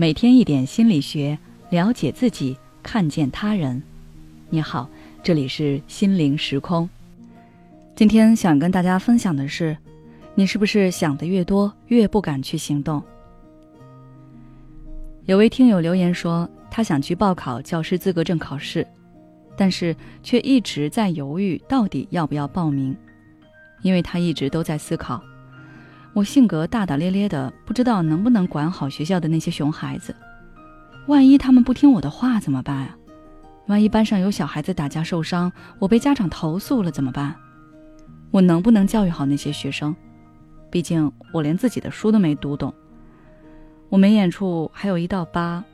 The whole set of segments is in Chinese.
每天一点心理学，了解自己，看见他人。你好，这里是心灵时空。今天想跟大家分享的是，你是不是想的越多，越不敢去行动？有位听友留言说，他想去报考教师资格证考试，但是却一直在犹豫到底要不要报名，因为他一直都在思考。我性格大大咧咧的，不知道能不能管好学校的那些熊孩子。万一他们不听我的话怎么办啊？万一班上有小孩子打架受伤，我被家长投诉了怎么办？我能不能教育好那些学生？毕竟我连自己的书都没读懂。我眉眼处还有一道疤，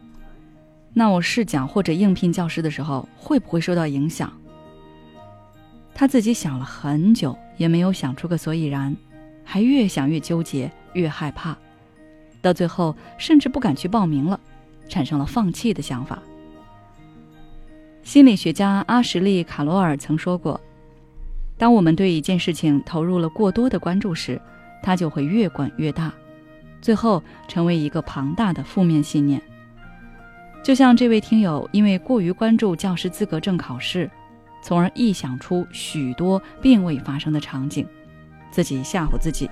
那我试讲或者应聘教师的时候会不会受到影响？他自己想了很久，也没有想出个所以然。还越想越纠结，越害怕，到最后甚至不敢去报名了，产生了放弃的想法。心理学家阿什利·卡罗尔曾说过：“当我们对一件事情投入了过多的关注时，它就会越滚越大，最后成为一个庞大的负面信念。”就像这位听友因为过于关注教师资格证考试，从而臆想出许多并未发生的场景。自己吓唬自己，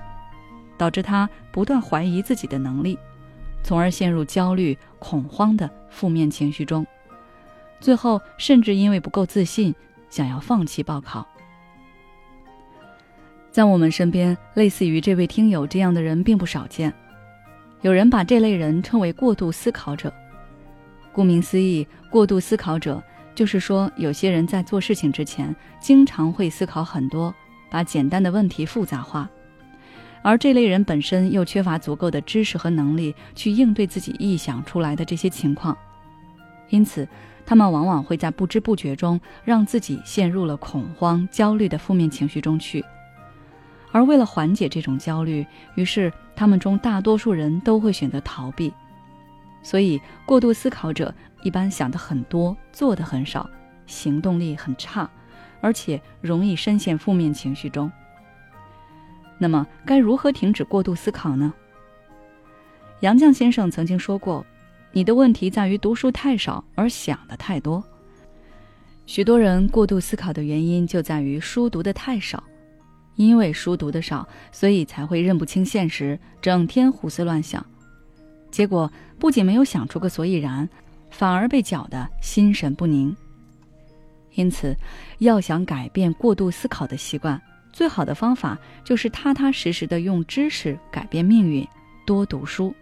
导致他不断怀疑自己的能力，从而陷入焦虑、恐慌的负面情绪中。最后，甚至因为不够自信，想要放弃报考。在我们身边，类似于这位听友这样的人并不少见。有人把这类人称为过度思考者。顾名思义，过度思考者就是说，有些人在做事情之前，经常会思考很多。把简单的问题复杂化，而这类人本身又缺乏足够的知识和能力去应对自己臆想出来的这些情况，因此，他们往往会在不知不觉中让自己陷入了恐慌、焦虑的负面情绪中去。而为了缓解这种焦虑，于是他们中大多数人都会选择逃避。所以，过度思考者一般想的很多，做的很少，行动力很差。而且容易深陷负面情绪中。那么，该如何停止过度思考呢？杨绛先生曾经说过：“你的问题在于读书太少，而想的太多。”许多人过度思考的原因就在于书读的太少，因为书读的少，所以才会认不清现实，整天胡思乱想，结果不仅没有想出个所以然，反而被搅得心神不宁。因此，要想改变过度思考的习惯，最好的方法就是踏踏实实的用知识改变命运，多读书。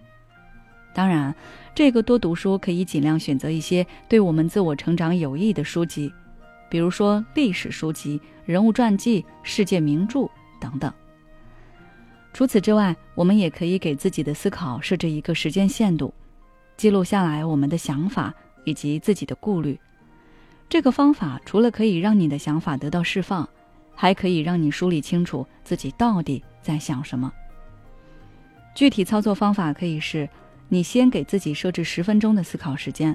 当然，这个多读书可以尽量选择一些对我们自我成长有益的书籍，比如说历史书籍、人物传记、世界名著等等。除此之外，我们也可以给自己的思考设置一个时间限度，记录下来我们的想法以及自己的顾虑。这个方法除了可以让你的想法得到释放，还可以让你梳理清楚自己到底在想什么。具体操作方法可以是：你先给自己设置十分钟的思考时间，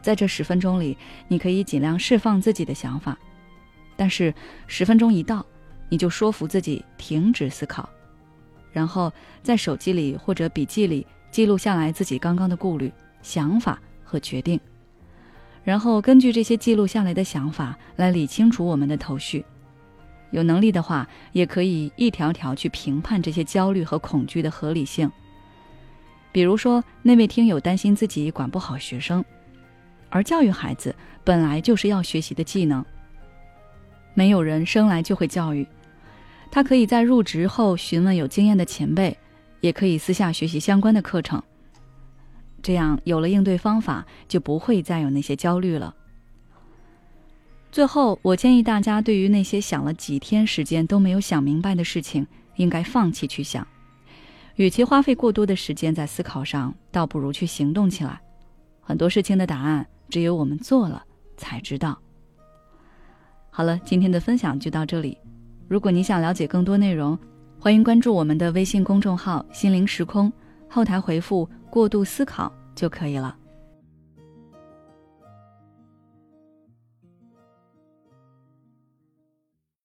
在这十分钟里，你可以尽量释放自己的想法，但是十分钟一到，你就说服自己停止思考，然后在手机里或者笔记里记录下来自己刚刚的顾虑、想法和决定。然后根据这些记录下来的想法来理清楚我们的头绪，有能力的话，也可以一条条去评判这些焦虑和恐惧的合理性。比如说，那位听友担心自己管不好学生，而教育孩子本来就是要学习的技能，没有人生来就会教育，他可以在入职后询问有经验的前辈，也可以私下学习相关的课程。这样有了应对方法，就不会再有那些焦虑了。最后，我建议大家，对于那些想了几天时间都没有想明白的事情，应该放弃去想。与其花费过多的时间在思考上，倒不如去行动起来。很多事情的答案，只有我们做了才知道。好了，今天的分享就到这里。如果你想了解更多内容，欢迎关注我们的微信公众号“心灵时空”，后台回复。过度思考就可以了。